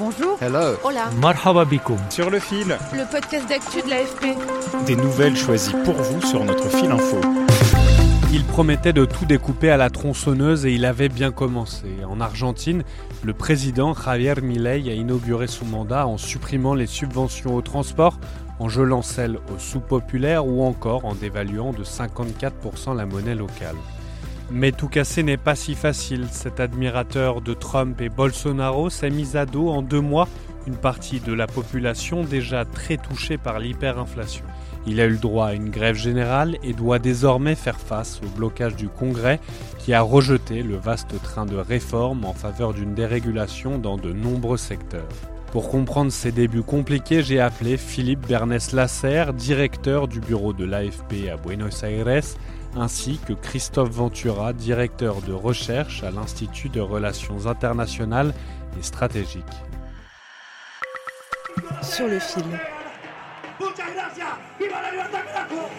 Bonjour. Hello. Hola. Marhaba bikoum. Sur le fil, Le podcast d'actu de l'AFP. des nouvelles choisies pour vous sur notre fil info. Il promettait de tout découper à la tronçonneuse et il avait bien commencé. En Argentine, le président Javier Milei a inauguré son mandat en supprimant les subventions au transport, en gelant celles aux sous-populaires ou encore en dévaluant de 54% la monnaie locale. Mais tout casser n'est pas si facile. Cet admirateur de Trump et Bolsonaro s'est mis à dos en deux mois une partie de la population déjà très touchée par l'hyperinflation. Il a eu le droit à une grève générale et doit désormais faire face au blocage du Congrès qui a rejeté le vaste train de réformes en faveur d'une dérégulation dans de nombreux secteurs. Pour comprendre ces débuts compliqués, j'ai appelé Philippe Bernès Lasserre, directeur du bureau de l'AFP à Buenos Aires, ainsi que Christophe Ventura, directeur de recherche à l'Institut de Relations internationales et stratégiques. Sur le fil.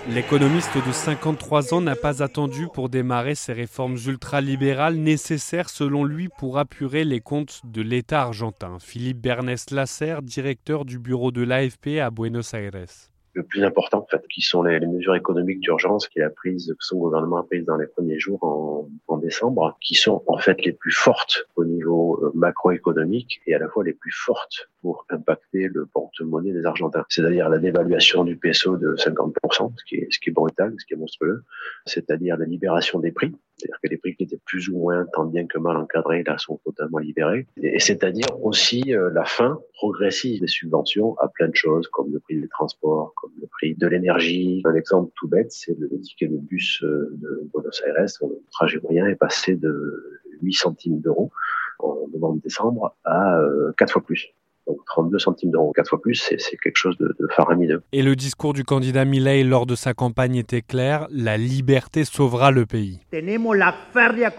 L'économiste de 53 ans n'a pas attendu pour démarrer ces réformes ultralibérales nécessaires selon lui pour apurer les comptes de l'État argentin. Philippe Bernès Lasserre, directeur du bureau de l'AFP à Buenos Aires. Le plus important, en fait, qui sont les, mesures économiques d'urgence qu'il a prises, que son gouvernement a prises dans les premiers jours en, en décembre, qui sont en fait les plus fortes au niveau euh, macroéconomique et à la fois les plus fortes pour impacter le porte-monnaie des Argentins. C'est-à-dire la dévaluation du peso de 50%, ce qui est, ce qui est brutal, ce qui est monstrueux. C'est-à-dire la libération des prix. C'est-à-dire que les prix qui étaient plus ou moins tant bien que mal encadrés, là, sont totalement libérés. Et c'est-à-dire aussi euh, la fin progressive des subventions à plein de choses, comme le prix des transports, comme le prix de l'énergie. Un exemple tout bête, c'est le ticket de bus euh, de Buenos Aires. Le trajet moyen est passé de 8 centimes d'euros en novembre-décembre à euh, 4 fois plus. Donc 32 centimes d'euros, 4 fois plus, c'est quelque chose de, de faramineux. Et le discours du candidat Milei lors de sa campagne était clair la liberté sauvera le pays.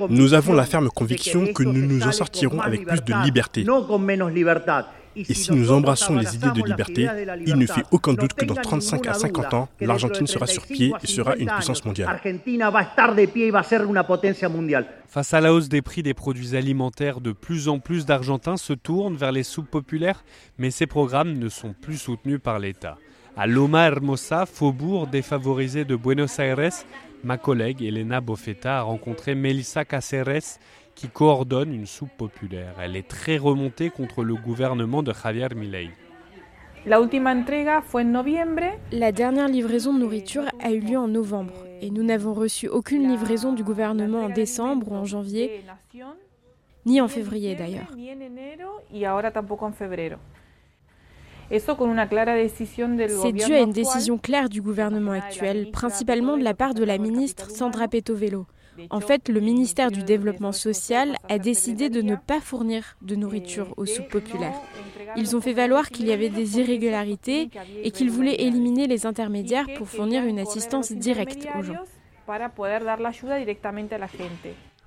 Nous avons la ferme conviction que nous nous en sortirons avec plus de liberté. Et si nous embrassons les idées de liberté, il ne fait aucun doute que dans 35 à 50 ans, l'Argentine sera sur pied et sera une puissance mondiale. Face à la hausse des prix des produits alimentaires, de plus en plus d'Argentins se tournent vers les soupes populaires, mais ces programmes ne sont plus soutenus par l'État. À Loma Hermosa, faubourg défavorisé de Buenos Aires, ma collègue Elena Bofetta a rencontré Melissa Caceres, qui coordonne une soupe populaire. Elle est très remontée contre le gouvernement de Javier Milei. La última entrega fue en noviembre. La dernière livraison de nourriture a eu lieu en novembre et nous n'avons reçu aucune livraison du gouvernement en décembre ou en janvier, ni en février d'ailleurs. C'est dû à une décision claire du gouvernement actuel, principalement de la part de la ministre Sandra Petovelo. En fait, le ministère du Développement social a décidé de ne pas fournir de nourriture aux soupes populaires. Ils ont fait valoir qu'il y avait des irrégularités et qu'ils voulaient éliminer les intermédiaires pour fournir une assistance directe aux gens.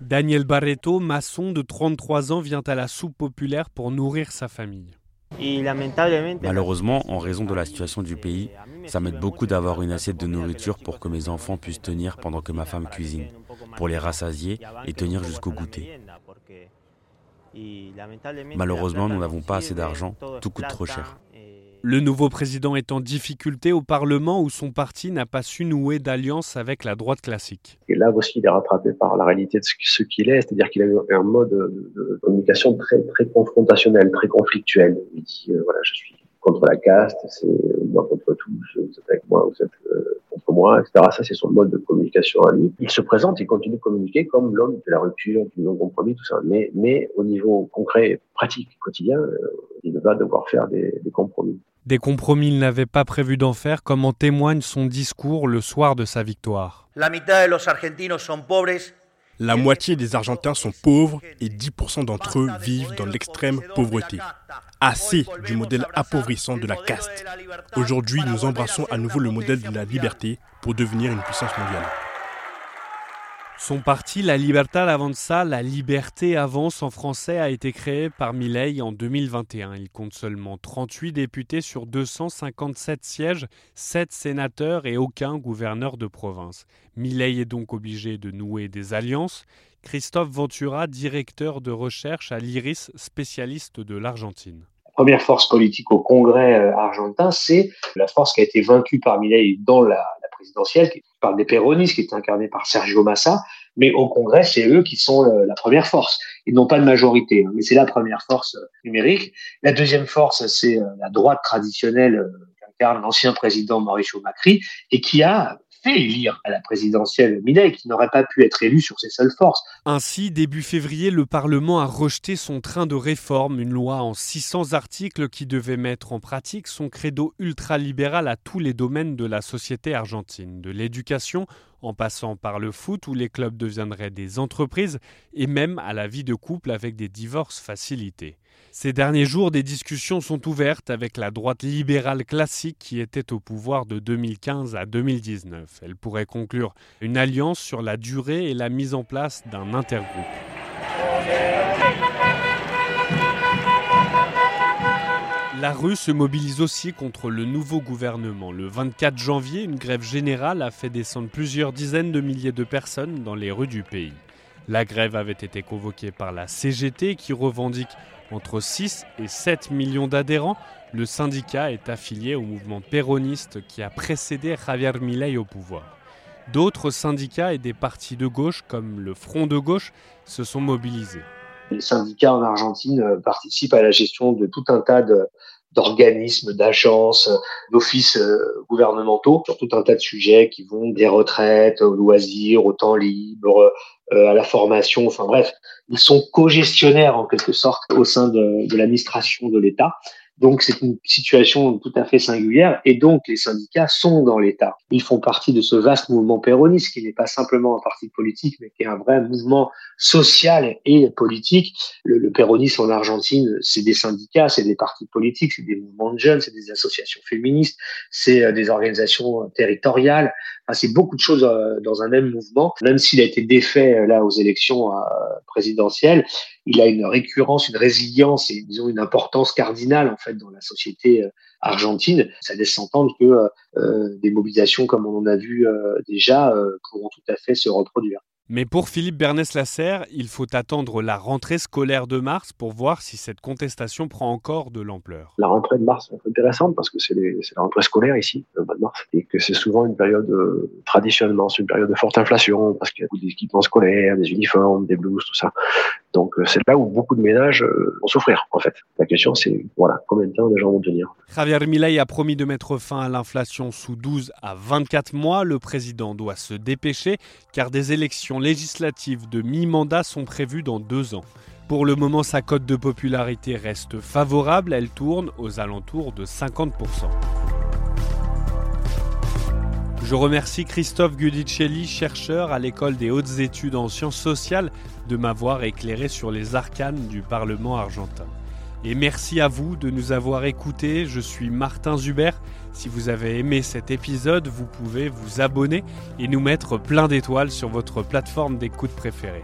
Daniel Barreto, maçon de 33 ans, vient à la soupe populaire pour nourrir sa famille. Malheureusement, en raison de la situation du pays, ça m'aide beaucoup d'avoir une assiette de nourriture pour que mes enfants puissent tenir pendant que ma femme cuisine, pour les rassasier et tenir jusqu'au goûter. Malheureusement, nous n'avons pas assez d'argent, tout coûte trop cher. Le nouveau président est en difficulté au Parlement où son parti n'a pas su nouer d'alliance avec la droite classique. Et là aussi, il est rattrapé par la réalité de ce qu'il est, c'est-à-dire qu'il a eu un mode de, communication très très confrontationnel, très conflictuel. Il dit euh, voilà, je suis contre la caste, c'est moi contre tous, vous êtes avec moi, vous êtes euh, contre moi, etc. Ça, c'est son mode de communication à lui. Il se présente, il continue de communiquer comme l'homme de la rupture, du non-compromis, tout ça. Mais, mais au niveau concret, pratique, quotidien, euh, il va devoir faire des, des compromis. Des compromis il n'avait pas prévu d'en faire, comme en témoigne son discours le soir de sa victoire. La mitad de los argentinos son pobres La moitié des Argentins sont pauvres et 10% d'entre eux vivent dans l'extrême pauvreté. Assez du modèle appauvrissant de la caste. Aujourd'hui, nous embrassons à nouveau le modèle de la liberté pour devenir une puissance mondiale. Son parti, La Libertad Avanza, La Liberté Avance en français, a été créé par Milei en 2021. Il compte seulement 38 députés sur 257 sièges, 7 sénateurs et aucun gouverneur de province. Milei est donc obligé de nouer des alliances. Christophe Ventura, directeur de recherche à l'IRIS, spécialiste de l'Argentine première force politique au Congrès euh, argentin, c'est la force qui a été vaincue par Milei dans la, présidentielle, qui parle des péronistes, qui est incarnée par Sergio Massa, mais au Congrès, c'est eux qui sont la première force. Ils n'ont pas de majorité, hein, mais c'est la première force euh, numérique. La deuxième force, c'est euh, la droite traditionnelle qu'incarne l'ancien président Mauricio Macri et qui a élire à la présidentielle Milei, qui n'aurait pas pu être élu sur ses seules forces. Ainsi, début février, le Parlement a rejeté son train de réforme, une loi en 600 articles qui devait mettre en pratique son credo ultralibéral à tous les domaines de la société argentine, de l'éducation en passant par le foot où les clubs deviendraient des entreprises et même à la vie de couple avec des divorces facilités. Ces derniers jours, des discussions sont ouvertes avec la droite libérale classique qui était au pouvoir de 2015 à 2019. Elle pourrait conclure une alliance sur la durée et la mise en place d'un intergroupe. La rue se mobilise aussi contre le nouveau gouvernement. Le 24 janvier, une grève générale a fait descendre plusieurs dizaines de milliers de personnes dans les rues du pays. La grève avait été convoquée par la CGT qui revendique entre 6 et 7 millions d'adhérents. Le syndicat est affilié au mouvement péroniste qui a précédé Javier Milei au pouvoir. D'autres syndicats et des partis de gauche comme le Front de gauche se sont mobilisés. Les syndicats en Argentine euh, participent à la gestion de tout un tas d'organismes, d'agences, d'offices euh, gouvernementaux sur tout un tas de sujets qui vont des retraites aux loisirs, au temps libre, à la formation, enfin bref, ils sont co-gestionnaires en quelque sorte au sein de, de l'administration de l'État. Donc c'est une situation tout à fait singulière et donc les syndicats sont dans l'État. Ils font partie de ce vaste mouvement péroniste qui n'est pas simplement un parti politique mais qui est un vrai mouvement social et politique. Le, le péronisme en Argentine, c'est des syndicats, c'est des partis politiques, c'est des mouvements de jeunes, c'est des associations féministes, c'est euh, des organisations territoriales. Enfin, c'est beaucoup de choses euh, dans un même mouvement. Même s'il a été défait euh, là aux élections présidentielles, il a une récurrence, une résilience et disons une importance cardinale en fait dans la société euh, argentine. Ça laisse entendre que euh, euh, des mobilisations comme on en a vu déjà pourront tout à fait se reproduire. Mais pour Philippe Bernès-Lasserre, il faut attendre la rentrée scolaire de mars pour voir si cette contestation prend encore de l'ampleur. La rentrée de mars est intéressante parce que c'est la rentrée scolaire ici, le mois de mars, et que c'est souvent une période, euh, traditionnellement, c'est une période de forte inflation parce qu'il y a beaucoup d'équipements scolaires, des uniformes, des blouses, tout ça. Donc euh, c'est là où beaucoup de ménages euh, vont souffrir, en fait. La question, c'est voilà, combien de temps les gens vont tenir. Javier Milei a promis de mettre fin à l'inflation sous 12 à 24 mois. Le président doit se dépêcher car des élections législatives de mi-mandat sont prévues dans deux ans. Pour le moment, sa cote de popularité reste favorable, elle tourne aux alentours de 50%. Je remercie Christophe Gudicelli, chercheur à l'école des hautes études en sciences sociales, de m'avoir éclairé sur les arcanes du Parlement argentin. Et merci à vous de nous avoir écoutés. Je suis Martin Zuber. Si vous avez aimé cet épisode, vous pouvez vous abonner et nous mettre plein d'étoiles sur votre plateforme d'écoute préférée.